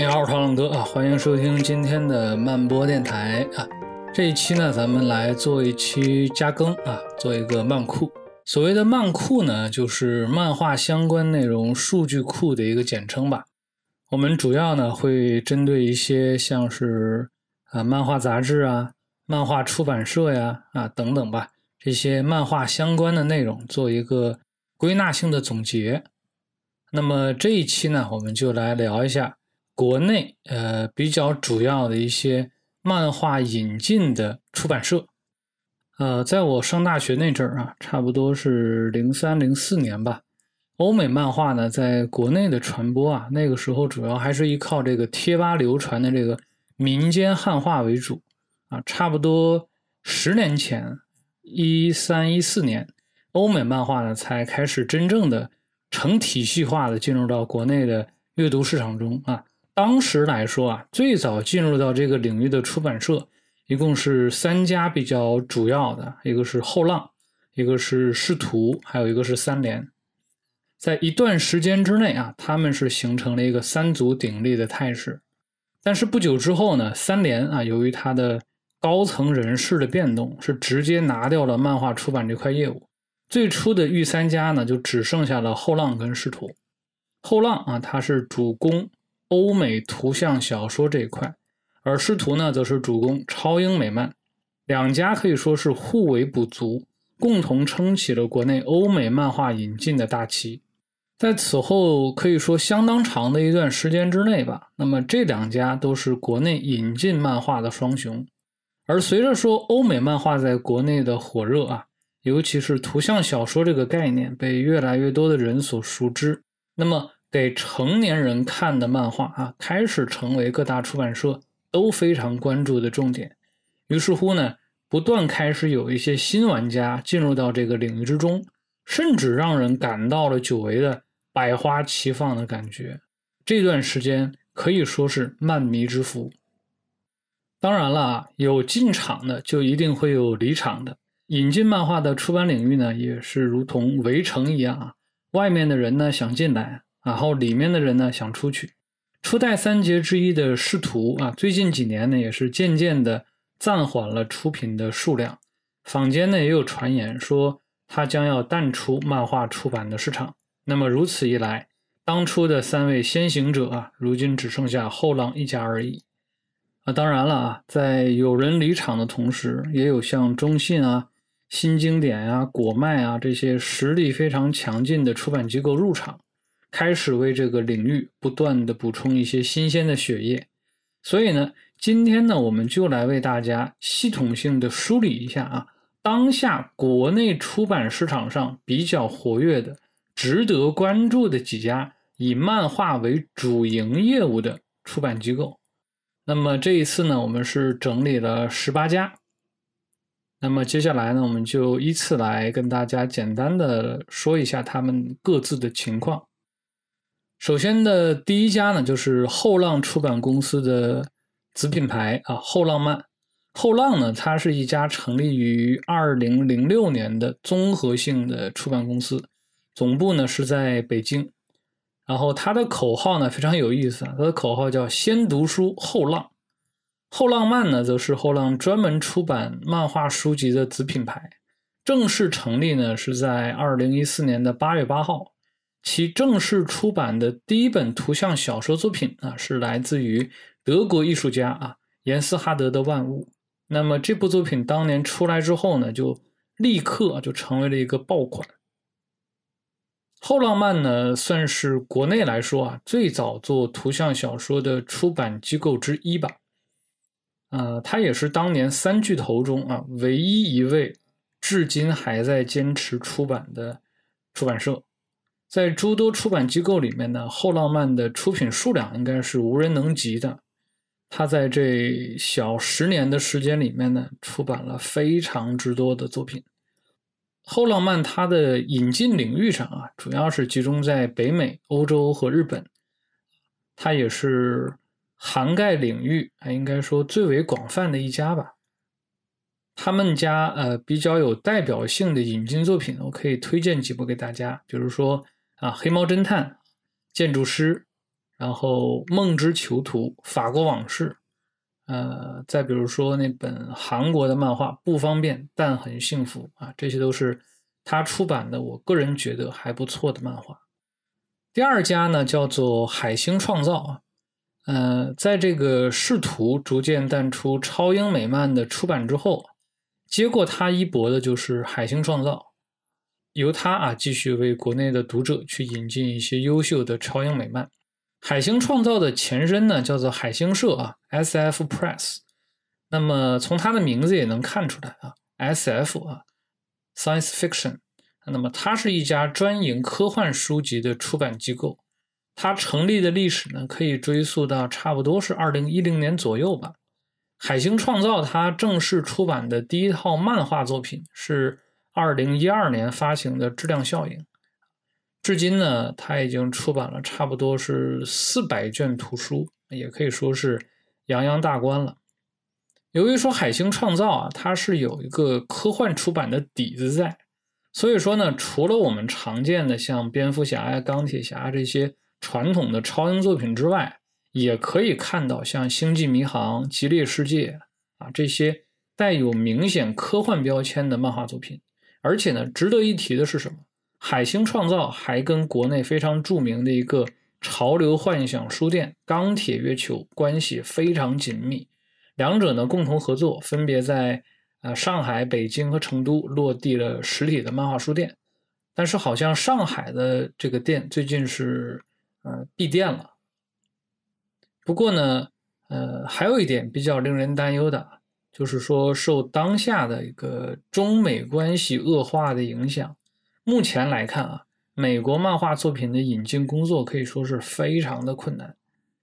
你好，我是唐冷哥啊，欢迎收听今天的慢播电台啊。这一期呢，咱们来做一期加更啊，做一个漫库。所谓的漫库呢，就是漫画相关内容数据库的一个简称吧。我们主要呢会针对一些像是啊漫画杂志啊、漫画出版社呀啊等等吧，这些漫画相关的内容做一个归纳性的总结。那么这一期呢，我们就来聊一下国内呃比较主要的一些漫画引进的出版社。呃，在我上大学那阵儿啊，差不多是零三零四年吧。欧美漫画呢，在国内的传播啊，那个时候主要还是依靠这个贴吧流传的这个民间汉化为主啊。差不多十年前，一三一四年，欧美漫画呢才开始真正的成体系化的进入到国内的阅读市场中啊。当时来说啊，最早进入到这个领域的出版社一共是三家比较主要的，一个是后浪，一个是视图，还有一个是三联。在一段时间之内啊，他们是形成了一个三足鼎立的态势。但是不久之后呢，三联啊，由于它的高层人事的变动，是直接拿掉了漫画出版这块业务。最初的御三家呢，就只剩下了后浪跟视图。后浪啊，它是主攻欧美图像小说这一块，而师图呢，则是主攻超英美漫。两家可以说是互为补足，共同撑起了国内欧美漫画引进的大旗。在此后可以说相当长的一段时间之内吧，那么这两家都是国内引进漫画的双雄。而随着说欧美漫画在国内的火热啊，尤其是图像小说这个概念被越来越多的人所熟知，那么给成年人看的漫画啊，开始成为各大出版社都非常关注的重点。于是乎呢，不断开始有一些新玩家进入到这个领域之中，甚至让人感到了久违的。百花齐放的感觉，这段时间可以说是漫迷之福。当然了啊，有进场的就一定会有离场的。引进漫画的出版领域呢，也是如同围城一样啊，外面的人呢想进来，然后里面的人呢想出去。初代三杰之一的仕途啊，最近几年呢也是渐渐的暂缓了出品的数量。坊间呢也有传言说，他将要淡出漫画出版的市场。那么如此一来，当初的三位先行者啊，如今只剩下后浪一家而已。啊，当然了啊，在有人离场的同时，也有像中信啊、新经典啊、果麦啊这些实力非常强劲的出版机构入场，开始为这个领域不断的补充一些新鲜的血液。所以呢，今天呢，我们就来为大家系统性的梳理一下啊，当下国内出版市场上比较活跃的。值得关注的几家以漫画为主营业务的出版机构，那么这一次呢，我们是整理了十八家。那么接下来呢，我们就依次来跟大家简单的说一下他们各自的情况。首先的第一家呢，就是后浪出版公司的子品牌啊，后浪漫。后浪呢，它是一家成立于二零零六年的综合性的出版公司。总部呢是在北京，然后它的口号呢非常有意思啊，它的口号叫“先读书后浪”。后浪漫呢则是后浪专门出版漫画书籍的子品牌，正式成立呢是在二零一四年的八月八号。其正式出版的第一本图像小说作品啊是来自于德国艺术家啊严斯哈德的《万物》。那么这部作品当年出来之后呢，就立刻就成为了一个爆款。后浪漫呢，算是国内来说啊最早做图像小说的出版机构之一吧。呃，它也是当年三巨头中啊唯一一位至今还在坚持出版的出版社。在诸多出版机构里面呢，后浪漫的出品数量应该是无人能及的。它在这小十年的时间里面呢，出版了非常之多的作品。后浪漫它的引进领域上啊，主要是集中在北美、欧洲和日本，它也是涵盖领域啊，应该说最为广泛的一家吧。他们家呃比较有代表性的引进作品，我可以推荐几部给大家，比如说啊《黑猫侦探》《建筑师》，然后《梦之囚徒》《法国往事》，呃，再比如说那本韩国的漫画《不方便但很幸福》啊，这些都是他出版的，我个人觉得还不错的漫画。第二家呢叫做海星创造啊，呃，在这个试图逐渐淡出超英美漫的出版之后，接过他衣钵的就是海星创造，由他啊继续为国内的读者去引进一些优秀的超英美漫。海星创造的前身呢叫做海星社啊，S.F. Press。那么从它的名字也能看出来啊，S.F. 啊，Science Fiction。那么，它是一家专营科幻书籍的出版机构。它成立的历史呢，可以追溯到差不多是二零一零年左右吧。海星创造它正式出版的第一套漫画作品是二零一二年发行的《质量效应》。至今呢，它已经出版了差不多是四百卷图书，也可以说是洋洋大观了。由于说海星创造啊，它是有一个科幻出版的底子在。所以说呢，除了我们常见的像蝙蝠侠呀、钢铁侠这些传统的超英作品之外，也可以看到像星际迷航、激烈世界啊这些带有明显科幻标签的漫画作品。而且呢，值得一提的是什么？海星创造还跟国内非常著名的一个潮流幻想书店钢铁月球关系非常紧密，两者呢共同合作，分别在。啊，上海、北京和成都落地了实体的漫画书店，但是好像上海的这个店最近是呃闭店了。不过呢，呃，还有一点比较令人担忧的，就是说受当下的一个中美关系恶化的影响，目前来看啊，美国漫画作品的引进工作可以说是非常的困难。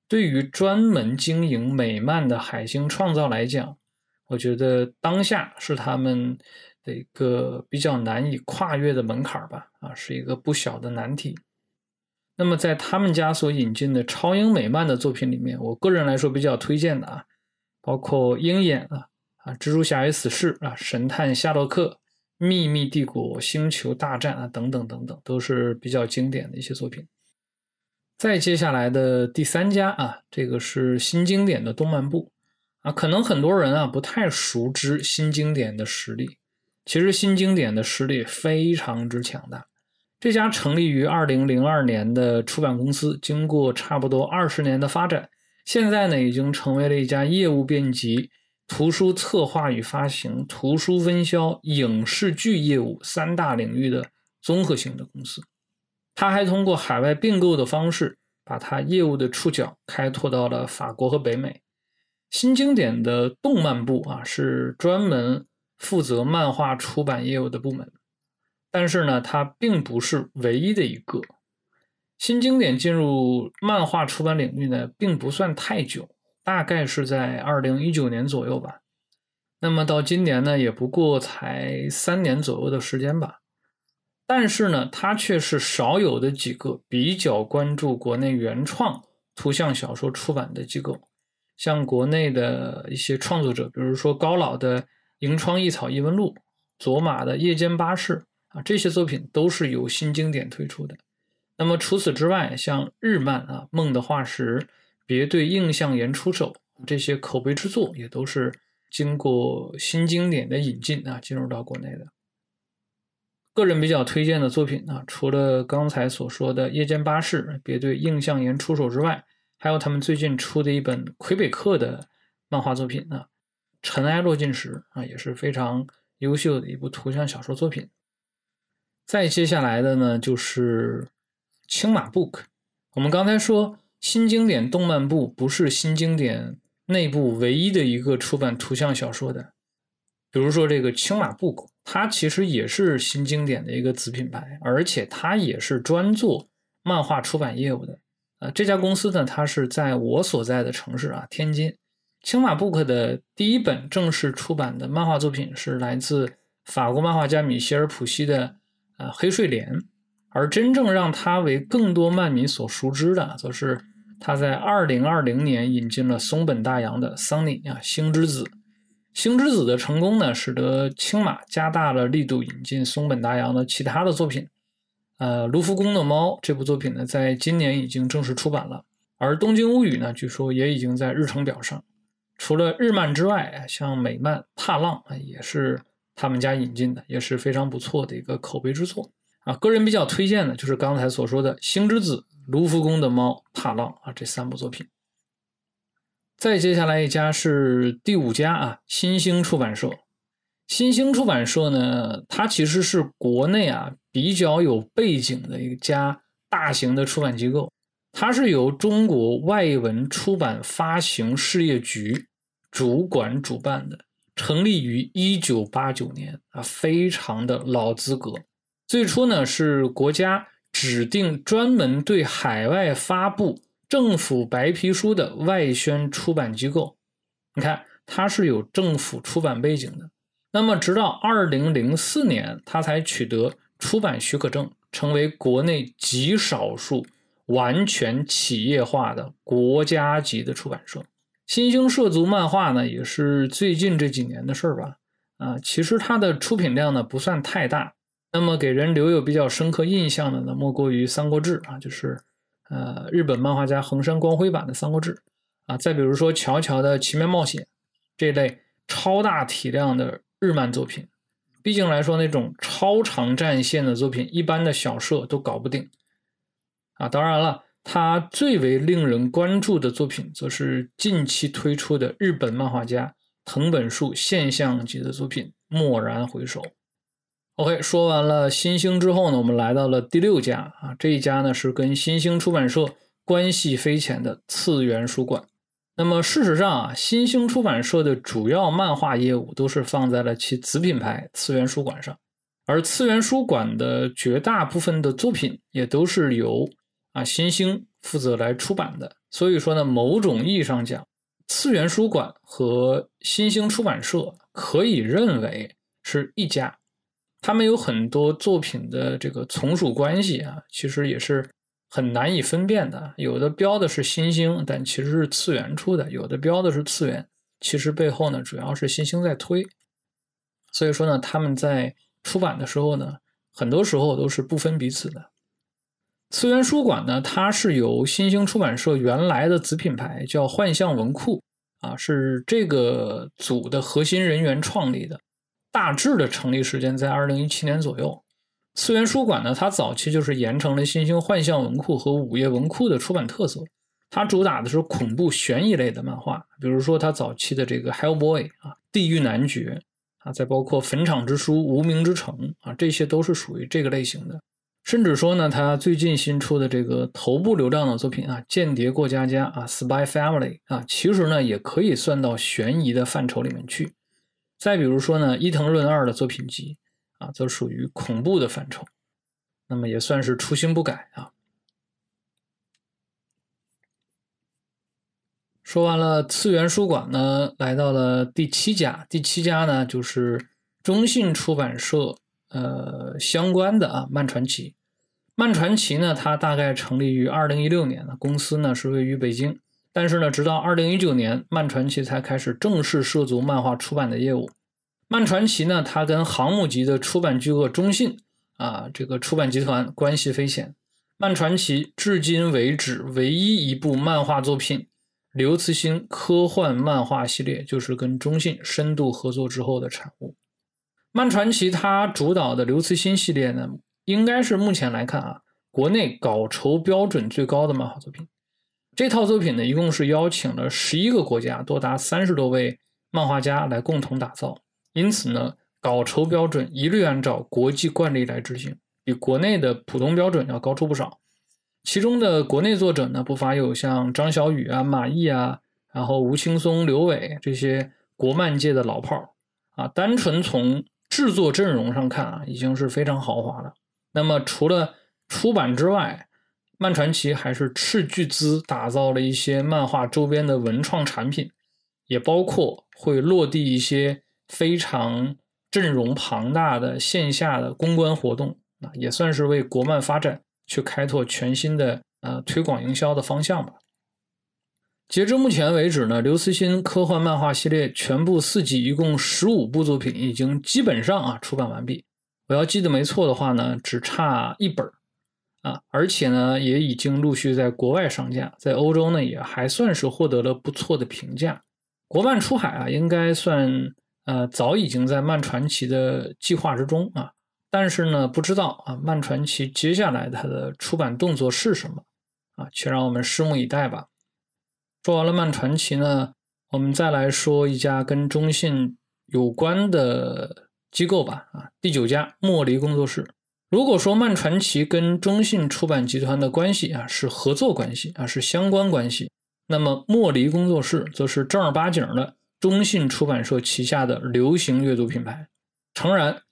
对于专门经营美漫的海星创造来讲，我觉得当下是他们的一个比较难以跨越的门槛吧，啊，是一个不小的难题。那么在他们家所引进的超英美漫的作品里面，我个人来说比较推荐的啊，包括《鹰眼》啊，啊，《蜘蛛侠与死侍》啊，《神探夏洛克》、《秘密帝国》、《星球大战》啊，等等等等，都是比较经典的一些作品。再接下来的第三家啊，这个是新经典的动漫部。啊，可能很多人啊不太熟知新经典的实力。其实新经典的实力非常之强大。这家成立于二零零二年的出版公司，经过差不多二十年的发展，现在呢已经成为了一家业务遍及图书策划与发行、图书分销、影视剧业务三大领域的综合性的公司。他还通过海外并购的方式，把他业务的触角开拓到了法国和北美。新经典的动漫部啊，是专门负责漫画出版业务的部门，但是呢，它并不是唯一的一个。新经典进入漫画出版领域呢，并不算太久，大概是在二零一九年左右吧。那么到今年呢，也不过才三年左右的时间吧。但是呢，它却是少有的几个比较关注国内原创图像小说出版的机构。像国内的一些创作者，比如说高老的《银窗异草异闻录》，佐马的《夜间巴士》啊，这些作品都是由新经典推出的。那么除此之外，像日漫啊，《梦的化石》，别对印象岩出手，这些口碑之作也都是经过新经典的引进啊，进入到国内的。个人比较推荐的作品啊，除了刚才所说的《夜间巴士》，别对印象岩出手之外，还有他们最近出的一本魁北克的漫画作品呢，《尘埃落尽时》啊，也是非常优秀的一部图像小说作品。再接下来的呢，就是青马 Book。我们刚才说新经典动漫部不是新经典内部唯一的一个出版图像小说的，比如说这个青马 Book，它其实也是新经典的一个子品牌，而且它也是专做漫画出版业务的。呃，这家公司呢，它是在我所在的城市啊，天津。青马 Book 的第一本正式出版的漫画作品是来自法国漫画家米歇尔·普西的《呃黑睡莲》，而真正让他为更多漫迷所熟知的，则是他在2020年引进了松本大洋的《桑尼》啊，《星之子》。《星之子》的成功呢，使得青马加大了力度引进松本大洋的其他的作品。呃，卢浮宫的猫这部作品呢，在今年已经正式出版了。而《东京物语》呢，据说也已经在日程表上。除了日漫之外，像美漫《踏浪》啊，也是他们家引进的，也是非常不错的一个口碑之作啊。个人比较推荐的就是刚才所说的《星之子》《卢浮宫的猫》《踏浪》啊这三部作品。再接下来一家是第五家啊，新兴出版社。新兴出版社呢，它其实是国内啊比较有背景的一家大型的出版机构。它是由中国外文出版发行事业局主管主办的，成立于一九八九年啊，非常的老资格。最初呢是国家指定专门对海外发布政府白皮书的外宣出版机构。你看，它是有政府出版背景的。那么，直到二零零四年，它才取得出版许可证，成为国内极少数。完全企业化的国家级的出版社，新兴涉足漫画呢，也是最近这几年的事儿吧？啊，其实它的出品量呢不算太大。那么给人留有比较深刻印象的呢，莫过于《三国志》啊，就是呃日本漫画家横山光辉版的《三国志》啊。再比如说《乔乔的奇妙冒险》这类超大体量的日漫作品，毕竟来说那种超长战线的作品，一般的小社都搞不定。啊，当然了，他最为令人关注的作品，则是近期推出的日本漫画家藤本树现象级的作品《蓦然回首》。OK，说完了新兴之后呢，我们来到了第六家啊，这一家呢是跟新兴出版社关系匪浅的次元书馆。那么事实上啊，新兴出版社的主要漫画业务都是放在了其子品牌次元书馆上，而次元书馆的绝大部分的作品也都是由啊，新兴负责来出版的，所以说呢，某种意义上讲，次元书馆和新兴出版社可以认为是一家，他们有很多作品的这个从属关系啊，其实也是很难以分辨的。有的标的是新兴，但其实是次元出的；有的标的是次元，其实背后呢主要是新兴在推。所以说呢，他们在出版的时候呢，很多时候都是不分彼此的。次元书馆呢，它是由新兴出版社原来的子品牌叫幻象文库啊，是这个组的核心人员创立的。大致的成立时间在二零一七年左右。次元书馆呢，它早期就是沿承了新兴幻象文库和午夜文库的出版特色，它主打的是恐怖悬疑类的漫画，比如说它早期的这个 Hellboy 啊，地狱男爵啊，再包括坟场之书、无名之城啊，这些都是属于这个类型的。甚至说呢，他最近新出的这个头部流量的作品啊，《间谍过家家》啊，《Spy Family》啊，其实呢也可以算到悬疑的范畴里面去。再比如说呢，伊藤润二的作品集啊，则属于恐怖的范畴，那么也算是初心不改啊。说完了次元书馆呢，来到了第七家，第七家呢就是中信出版社呃相关的啊，漫传奇。漫传奇呢，它大概成立于二零一六年，公司呢是位于北京，但是呢，直到二零一九年，漫传奇才开始正式涉足漫画出版的业务。漫传奇呢，它跟航母级的出版巨鳄中信啊，这个出版集团关系匪浅。漫传奇至今为止唯一一部漫画作品，刘慈欣科幻漫画系列，就是跟中信深度合作之后的产物。漫传奇它主导的刘慈欣系列呢？应该是目前来看啊，国内稿酬标准最高的漫画作品。这套作品呢，一共是邀请了十一个国家，多达三十多位漫画家来共同打造。因此呢，稿酬标准一律按照国际惯例来执行，比国内的普通标准要高出不少。其中的国内作者呢，不乏有像张小雨啊、马毅啊，然后吴青松、刘伟这些国漫界的老炮儿啊。单纯从制作阵容上看啊，已经是非常豪华了。那么，除了出版之外，漫传奇还是斥巨资打造了一些漫画周边的文创产品，也包括会落地一些非常阵容庞大的线下的公关活动啊，也算是为国漫发展去开拓全新的呃推广营销的方向吧。截至目前为止呢，刘慈欣科幻漫画系列全部四季一共十五部作品已经基本上啊出版完毕。我要记得没错的话呢，只差一本啊，而且呢也已经陆续在国外上架，在欧洲呢也还算是获得了不错的评价。国漫出海啊，应该算呃早已经在漫传奇的计划之中啊，但是呢不知道啊漫传奇接下来它的出版动作是什么啊，且让我们拭目以待吧。说完了漫传奇呢，我们再来说一家跟中信有关的机构吧啊，第九家莫离工作室。如果说漫传奇跟中信出版集团的关系啊是合作关系啊是相关关系，那么莫离工作室则是正儿八经的中信出版社旗下的流行阅读品牌。诚然，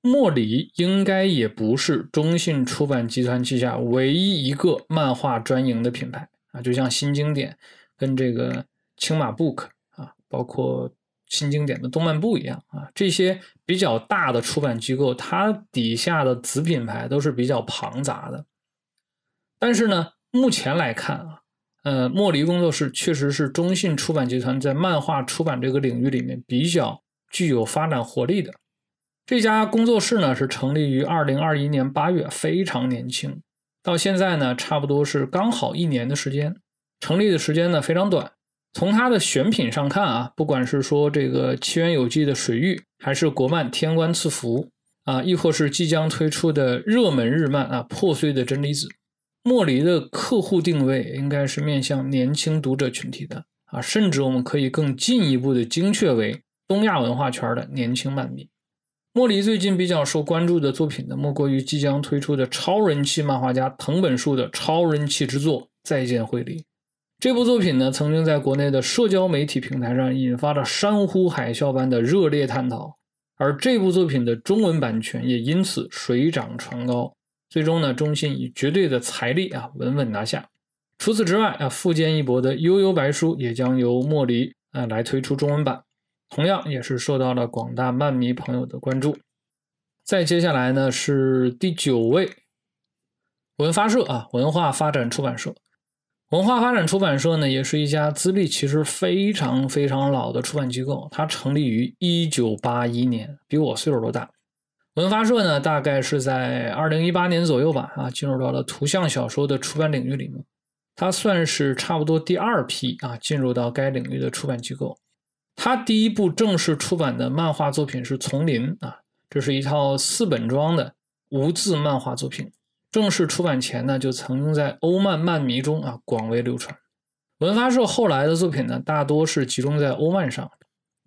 莫离应该也不是中信出版集团旗下唯一一个漫画专营的品牌啊，就像新经典跟这个青马 Book 啊，包括。新经典的动漫部一样啊，这些比较大的出版机构，它底下的子品牌都是比较庞杂的。但是呢，目前来看啊，呃，莫离工作室确实是中信出版集团在漫画出版这个领域里面比较具有发展活力的。这家工作室呢是成立于二零二一年八月，非常年轻，到现在呢差不多是刚好一年的时间，成立的时间呢非常短。从它的选品上看啊，不管是说这个七元有记的水域，还是国漫天官赐福啊，亦或是即将推出的热门日漫啊破碎的真理子，莫离的客户定位应该是面向年轻读者群体的啊，甚至我们可以更进一步的精确为东亚文化圈的年轻漫迷。莫离最近比较受关注的作品呢，莫过于即将推出的超人气漫画家藤本树的超人气之作《再见惠梨》。这部作品呢，曾经在国内的社交媒体平台上引发了山呼海啸般的热烈探讨，而这部作品的中文版权也因此水涨船高。最终呢，中信以绝对的财力啊，稳稳拿下。除此之外啊，富坚义博的《悠悠白书》也将由莫离啊来推出中文版，同样也是受到了广大漫迷朋友的关注。再接下来呢，是第九位文发社啊，文化发展出版社。文化发展出版社呢，也是一家资历其实非常非常老的出版机构。它成立于一九八一年，比我岁数都大。文发社呢，大概是在二零一八年左右吧，啊，进入到了图像小说的出版领域里面。它算是差不多第二批啊，进入到该领域的出版机构。它第一部正式出版的漫画作品是《丛林》啊，这是一套四本装的无字漫画作品。正式出版前呢，就曾经在欧漫漫迷中啊广为流传。文发社后来的作品呢，大多是集中在欧漫上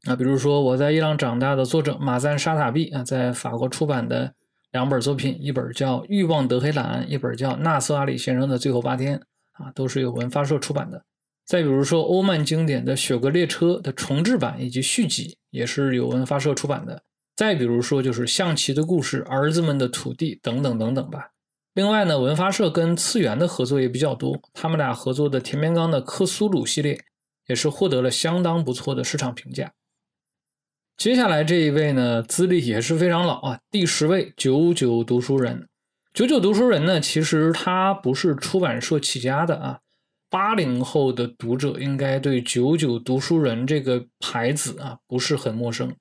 啊，比如说我在伊朗长大的作者马赞沙塔毕啊，在法国出版的两本作品，一本叫《欲望德黑兰》，一本叫《纳斯阿里先生的最后八天》啊，都是由文发社出版的。再比如说欧漫经典的《雪国列车》的重制版以及续集，也是由文发社出版的。再比如说就是象棋的故事、儿子们的土地等等等等吧。另外呢，文发社跟次元的合作也比较多，他们俩合作的田边刚的克苏鲁系列也是获得了相当不错的市场评价。接下来这一位呢，资历也是非常老啊，第十位九九读书人。九九读书人呢，其实他不是出版社起家的啊，八零后的读者应该对九九读书人这个牌子啊不是很陌生。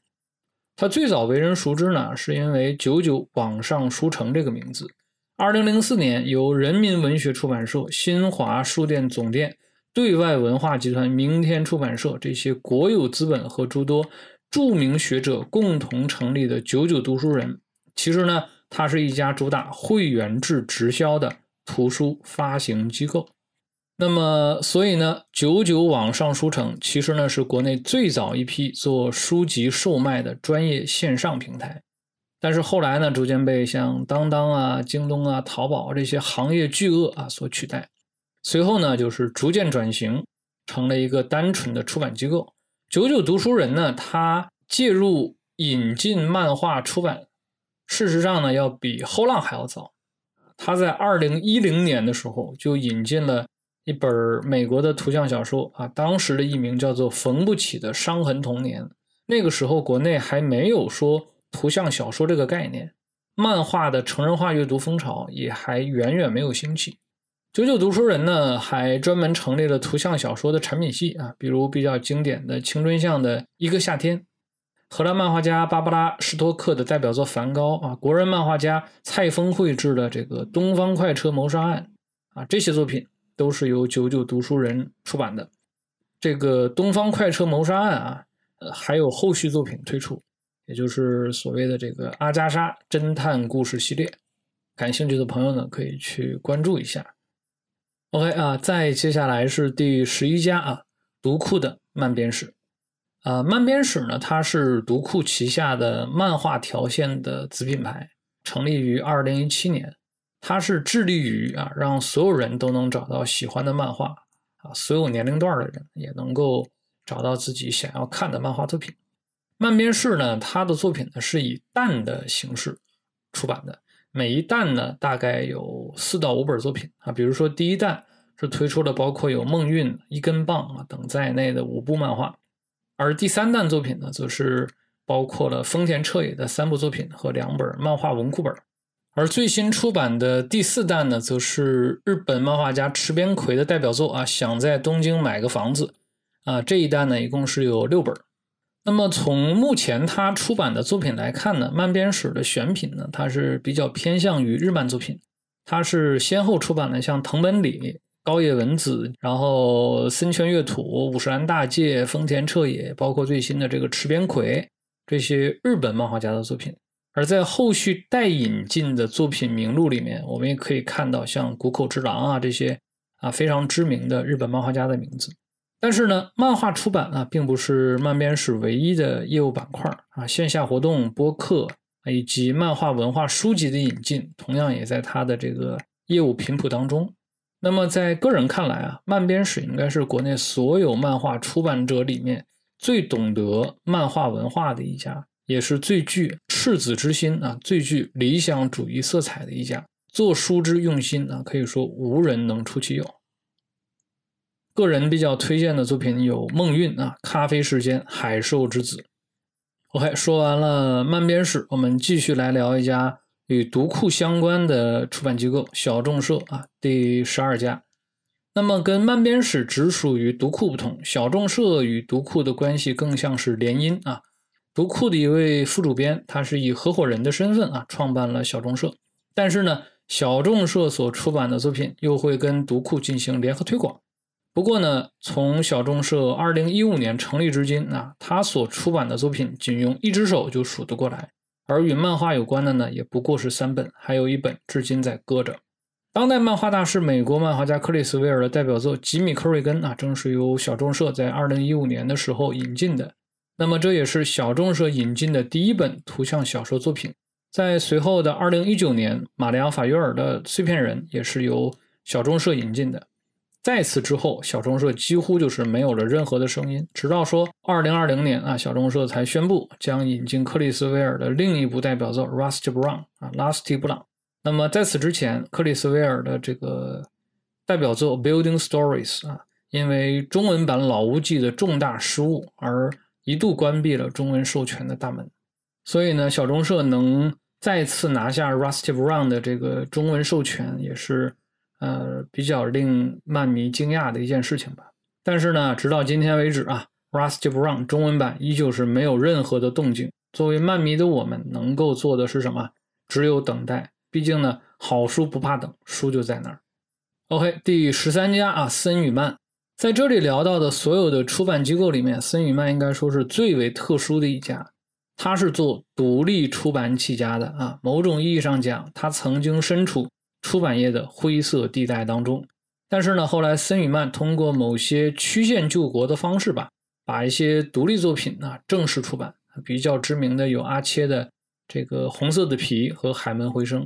他最早为人熟知呢，是因为九九网上书城这个名字。二零零四年，由人民文学出版社、新华书店总店、对外文化集团、明天出版社这些国有资本和诸多著名学者共同成立的“九九读书人”，其实呢，它是一家主打会员制直销的图书发行机构。那么，所以呢，九九网上书城其实呢是国内最早一批做书籍售卖的专业线上平台。但是后来呢，逐渐被像当当啊、京东啊、淘宝这些行业巨鳄啊所取代。随后呢，就是逐渐转型成了一个单纯的出版机构。九九读书人呢，他介入引进漫画出版，事实上呢，要比后浪还要早。他在二零一零年的时候就引进了一本美国的图像小说啊，当时的译名叫做《缝不起的伤痕童年》。那个时候国内还没有说。图像小说这个概念，漫画的成人化阅读风潮也还远远没有兴起。九九读书人呢，还专门成立了图像小说的产品系啊，比如比较经典的青春向的一个夏天。荷兰漫画家芭芭拉·施托克的代表作《梵高》啊，国人漫画家蔡枫绘制的这个《东方快车谋杀案》啊，这些作品都是由九九读书人出版的。这个《东方快车谋杀案》啊，呃，还有后续作品推出，也就是所谓的这个阿加莎侦探故事系列。感兴趣的朋友呢，可以去关注一下。OK 啊，再接下来是第十一家啊，读库的漫编史。啊，漫编史呢，它是读库旗下的漫画条线的子品牌，成立于二零一七年。它是致力于啊，让所有人都能找到喜欢的漫画啊，所有年龄段的人也能够找到自己想要看的漫画作品。漫编室呢，它的作品呢是以弹的形式出版的，每一弹呢大概有四到五本作品啊，比如说第一弹是推出了包括有《梦韵》《一根棒》啊等在内的五部漫画。而第三弹作品呢，则是包括了丰田彻也的三部作品和两本漫画文库本。而最新出版的第四弹呢，则是日本漫画家池边葵的代表作啊，《想在东京买个房子》啊，这一弹呢，一共是有六本。那么从目前他出版的作品来看呢，漫编史的选品呢，它是比较偏向于日漫作品。它是先后出版了像藤本里。高野文子，然后森泉月土、五十岚大介、丰田彻也，包括最新的这个池边葵这些日本漫画家的作品。而在后续待引进的作品名录里面，我们也可以看到像谷口之狼啊这些啊非常知名的日本漫画家的名字。但是呢，漫画出版啊并不是漫编史唯一的业务板块啊，线下活动、播客以及漫画文化书籍的引进，同样也在它的这个业务频谱当中。那么，在个人看来啊，漫编史应该是国内所有漫画出版者里面最懂得漫画文化的一家，也是最具赤子之心啊、最具理想主义色彩的一家。做书之用心啊，可以说无人能出其右。个人比较推荐的作品有《梦韵》啊，《咖啡时间》《海兽之子》。OK，说完了漫编史，我们继续来聊一家。与读库相关的出版机构小众社啊，第十二家。那么跟漫编史直属于读库不同，小众社与读库的关系更像是联姻啊。读库的一位副主编，他是以合伙人的身份啊创办了小众社，但是呢，小众社所出版的作品又会跟读库进行联合推广。不过呢，从小众社二零一五年成立至今啊，他所出版的作品仅用一只手就数得过来。而与漫画有关的呢，也不过是三本，还有一本至今在搁着。当代漫画大师、美国漫画家克里斯·威尔的代表作《吉米·克瑞根》啊，正是由小众社在2015年的时候引进的。那么，这也是小众社引进的第一本图像小说作品。在随后的2019年，马里昂·法约尔的《碎片人》也是由小众社引进的。在此之后，小众社几乎就是没有了任何的声音，直到说二零二零年啊，小众社才宣布将引进克里斯威尔的另一部代表作《Rusty Brown》啊，《Rusty Brown》。那么在此之前，克里斯威尔的这个代表作《Building Stories》啊，因为中文版《老屋记》的重大失误而一度关闭了中文授权的大门。所以呢，小众社能再次拿下《Rusty Brown》的这个中文授权，也是。呃，比较令漫迷惊讶的一件事情吧。但是呢，直到今天为止啊，《Rusty Brown》中文版依旧是没有任何的动静。作为漫迷的我们，能够做的是什么？只有等待。毕竟呢，好书不怕等，书就在那儿。OK，第十三家啊，森宇漫在这里聊到的所有的出版机构里面，森宇漫应该说是最为特殊的一家。它是做独立出版起家的啊，某种意义上讲，它曾经身处。出版业的灰色地带当中，但是呢，后来森宇曼通过某些曲线救国的方式吧，把一些独立作品呢正式出版。比较知名的有阿切的这个《红色的皮》和《海门回声》。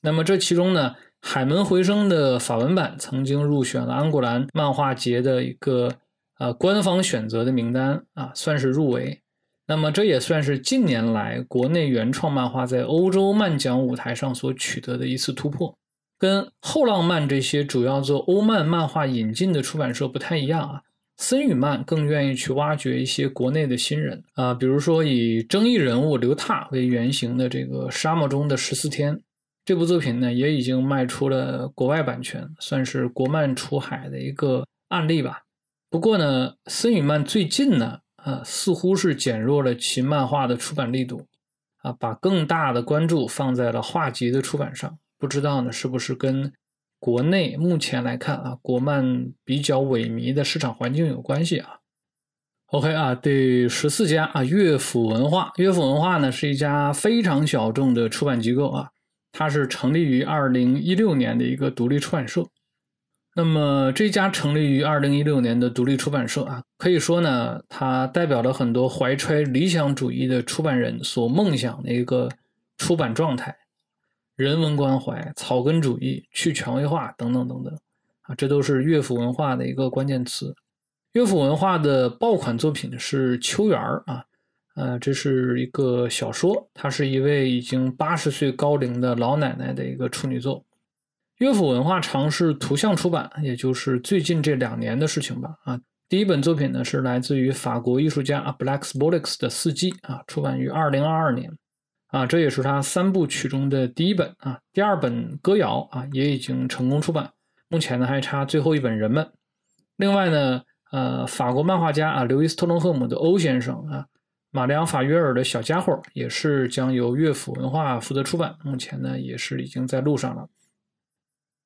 那么这其中呢，《海门回声》的法文版曾经入选了安古兰漫画节的一个呃官方选择的名单啊，算是入围。那么这也算是近年来国内原创漫画在欧洲漫奖舞台上所取得的一次突破。跟后浪漫这些主要做欧漫漫画引进的出版社不太一样啊，森宇漫更愿意去挖掘一些国内的新人啊，比如说以争议人物刘踏为原型的这个《沙漠中的十四天》这部作品呢，也已经卖出了国外版权，算是国漫出海的一个案例吧。不过呢，森宇漫最近呢啊，似乎是减弱了其漫画的出版力度，啊，把更大的关注放在了画集的出版上。不知道呢，是不是跟国内目前来看啊，国漫比较萎靡的市场环境有关系啊？OK 啊，第十四家啊，乐府文化。乐府文化呢是一家非常小众的出版机构啊，它是成立于二零一六年的一个独立出版社。那么这家成立于二零一六年的独立出版社啊，可以说呢，它代表了很多怀揣理想主义的出版人所梦想的一个出版状态，人文关怀、草根主义、去权威化等等等等啊，这都是乐府文化的一个关键词。乐府文化的爆款作品是《秋园儿》啊，呃，这是一个小说，它是一位已经八十岁高龄的老奶奶的一个处女作。乐府文化尝试图像出版，也就是最近这两年的事情吧。啊，第一本作品呢是来自于法国艺术家啊 Black b o l i x 的《四季》啊，出版于二零二二年。啊，这也是他三部曲中的第一本啊。第二本歌谣啊也已经成功出版，目前呢还差最后一本《人们》。另外呢，呃，法国漫画家啊刘易斯特隆赫姆的欧先生啊，马良法约尔的小家伙也是将由乐府文化负责出版，目前呢也是已经在路上了。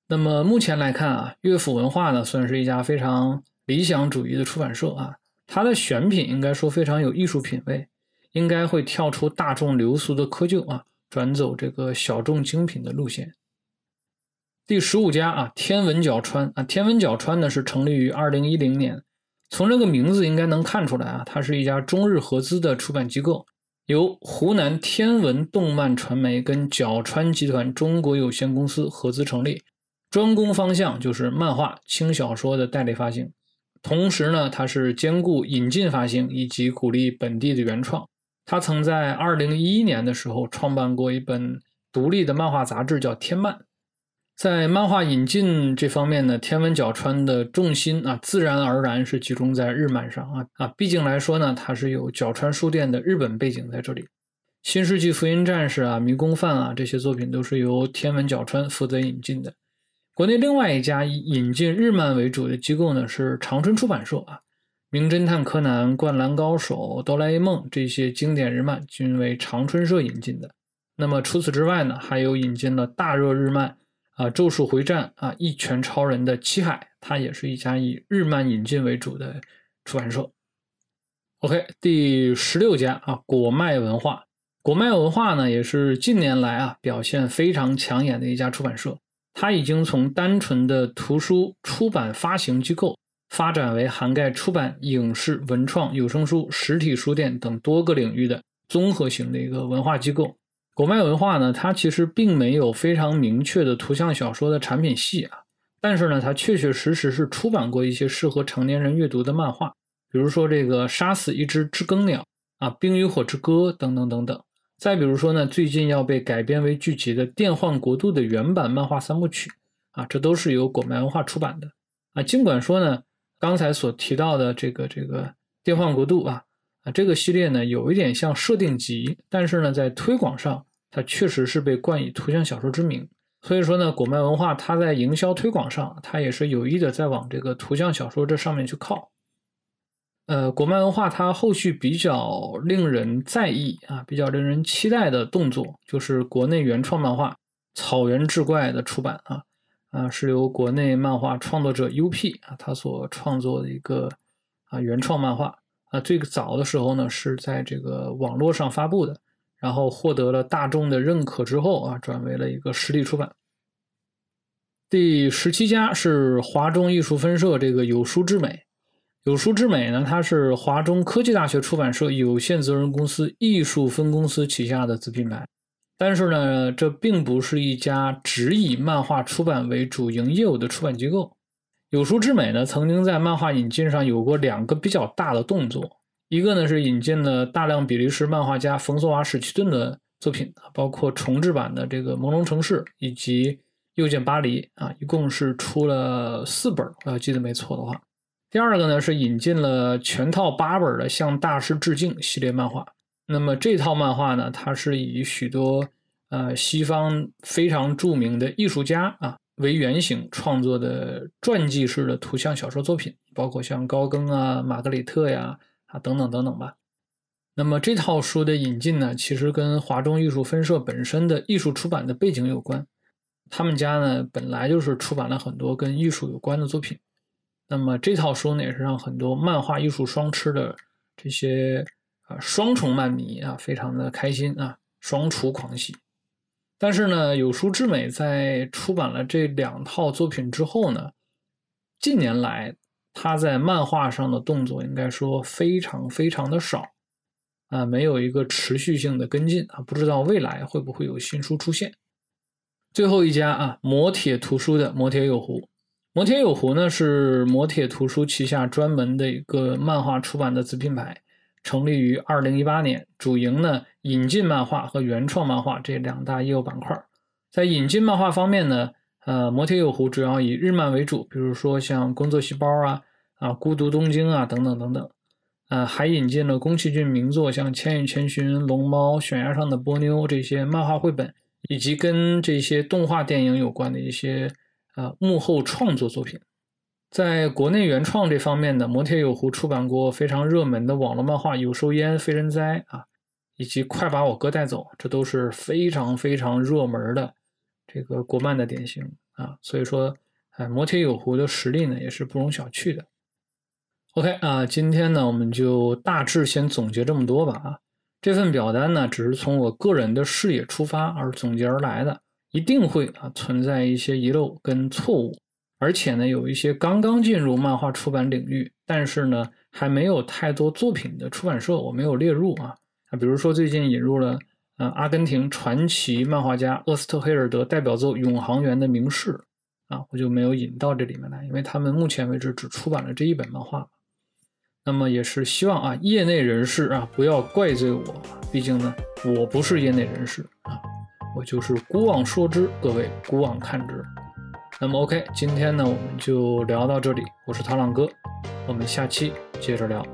那么目前来看啊，乐府文化呢算是一家非常理想主义的出版社啊，它的选品应该说非常有艺术品味，应该会跳出大众流俗的窠臼啊，转走这个小众精品的路线。第十五家啊，天文角川啊，天文角川呢是成立于二零一零年，从这个名字应该能看出来啊，它是一家中日合资的出版机构，由湖南天文动漫传媒跟角川集团中国有限公司合资成立。专攻方向就是漫画、轻小说的代理发行，同时呢，它是兼顾引进发行以及鼓励本地的原创。他曾在二零一一年的时候创办过一本独立的漫画杂志，叫《天漫》。在漫画引进这方面呢，天文角川的重心啊，自然而然是集中在日漫上啊啊，毕竟来说呢，它是有角川书店的日本背景在这里。《新世纪福音战士》啊，《迷宫饭》啊，这些作品都是由天文角川负责引进的。国内另外一家以引进日漫为主的机构呢，是长春出版社啊，《名侦探柯南》《灌篮高手》《哆啦 A 梦》这些经典日漫均为长春社引进的。那么除此之外呢，还有引进了大热日漫啊，《咒术回战》啊，《一拳超人》的七海，它也是一家以日漫引进为主的出版社。OK，第十六家啊，果麦文化。果麦文化呢，也是近年来啊表现非常抢眼的一家出版社。它已经从单纯的图书出版发行机构，发展为涵盖出版、影视、文创、有声书、实体书店等多个领域的综合型的一个文化机构。果麦文化呢，它其实并没有非常明确的图像小说的产品系啊，但是呢，它确确实实是出版过一些适合成年人阅读的漫画，比如说这个《杀死一只知更鸟》啊，《冰与火之歌》等等等等。再比如说呢，最近要被改编为剧集的《电幻国度》的原版漫画三部曲啊，这都是由果麦文化出版的啊。尽管说呢，刚才所提到的这个这个《电幻国度》啊啊这个系列呢，有一点像设定集，但是呢，在推广上，它确实是被冠以图像小说之名。所以说呢，果麦文化它在营销推广上，它也是有意的在往这个图像小说这上面去靠。呃，国漫文化它后续比较令人在意啊，比较令人期待的动作，就是国内原创漫画《草原志怪》的出版啊，啊，是由国内漫画创作者 UP 啊他所创作的一个啊原创漫画啊，最早的时候呢是在这个网络上发布的，然后获得了大众的认可之后啊，转为了一个实体出版。第十七家是华中艺术分社这个有书之美。有书之美呢，它是华中科技大学出版社有限责任公司艺术分公司旗下的子品牌，但是呢，这并不是一家只以漫画出版为主营业务的出版机构。有书之美呢，曾经在漫画引进上有过两个比较大的动作，一个呢是引进了大量比利时漫画家冯索瓦史奇顿的作品，包括重制版的这个《朦胧城市》以及《又见巴黎》啊，一共是出了四本，我要记得没错的话。第二个呢是引进了全套八本的《向大师致敬》系列漫画。那么这套漫画呢，它是以许多呃西方非常著名的艺术家啊为原型创作的传记式的图像小说作品，包括像高更啊、玛格里特呀、啊等等等等吧。那么这套书的引进呢，其实跟华中艺术分社本身的艺术出版的背景有关。他们家呢本来就是出版了很多跟艺术有关的作品。那么这套书呢，也是让很多漫画艺术双吃的这些双重漫迷啊非常的开心啊，双厨狂喜。但是呢，有书之美在出版了这两套作品之后呢，近年来他在漫画上的动作应该说非常非常的少。啊，没有一个持续性的跟进啊，不知道未来会不会有新书出现。最后一家啊，磨铁图书的磨铁有狐，磨铁有狐呢是磨铁图书旗下专门的一个漫画出版的子品牌，成立于二零一八年，主营呢引进漫画和原创漫画这两大业务板块。在引进漫画方面呢，呃，磨铁有狐主要以日漫为主，比如说像工作细胞啊、啊孤独东京啊等等等等。呃，还引进了宫崎骏名作，像《千与千寻》《龙猫》《悬崖上的波妞》这些漫画绘本，以及跟这些动画电影有关的一些呃幕后创作作品。在国内原创这方面呢，摩铁有狐出版过非常热门的网络漫画《有兽焉非人哉》啊，以及《快把我哥带走》，这都是非常非常热门的这个国漫的典型啊。所以说，哎，摩铁有狐的实力呢，也是不容小觑的。OK 啊，今天呢，我们就大致先总结这么多吧啊。这份表单呢，只是从我个人的视野出发而总结而来的，一定会啊存在一些遗漏跟错误，而且呢，有一些刚刚进入漫画出版领域，但是呢还没有太多作品的出版社，我没有列入啊啊，比如说最近引入了呃阿根廷传奇漫画家厄斯特黑尔德代表作《永恒园的名士》啊，我就没有引到这里面来，因为他们目前为止只出版了这一本漫画。那么也是希望啊，业内人士啊不要怪罪我，毕竟呢，我不是业内人士啊，我就是孤妄说之，各位孤妄看之。那么 OK，今天呢我们就聊到这里，我是唐朗哥，我们下期接着聊。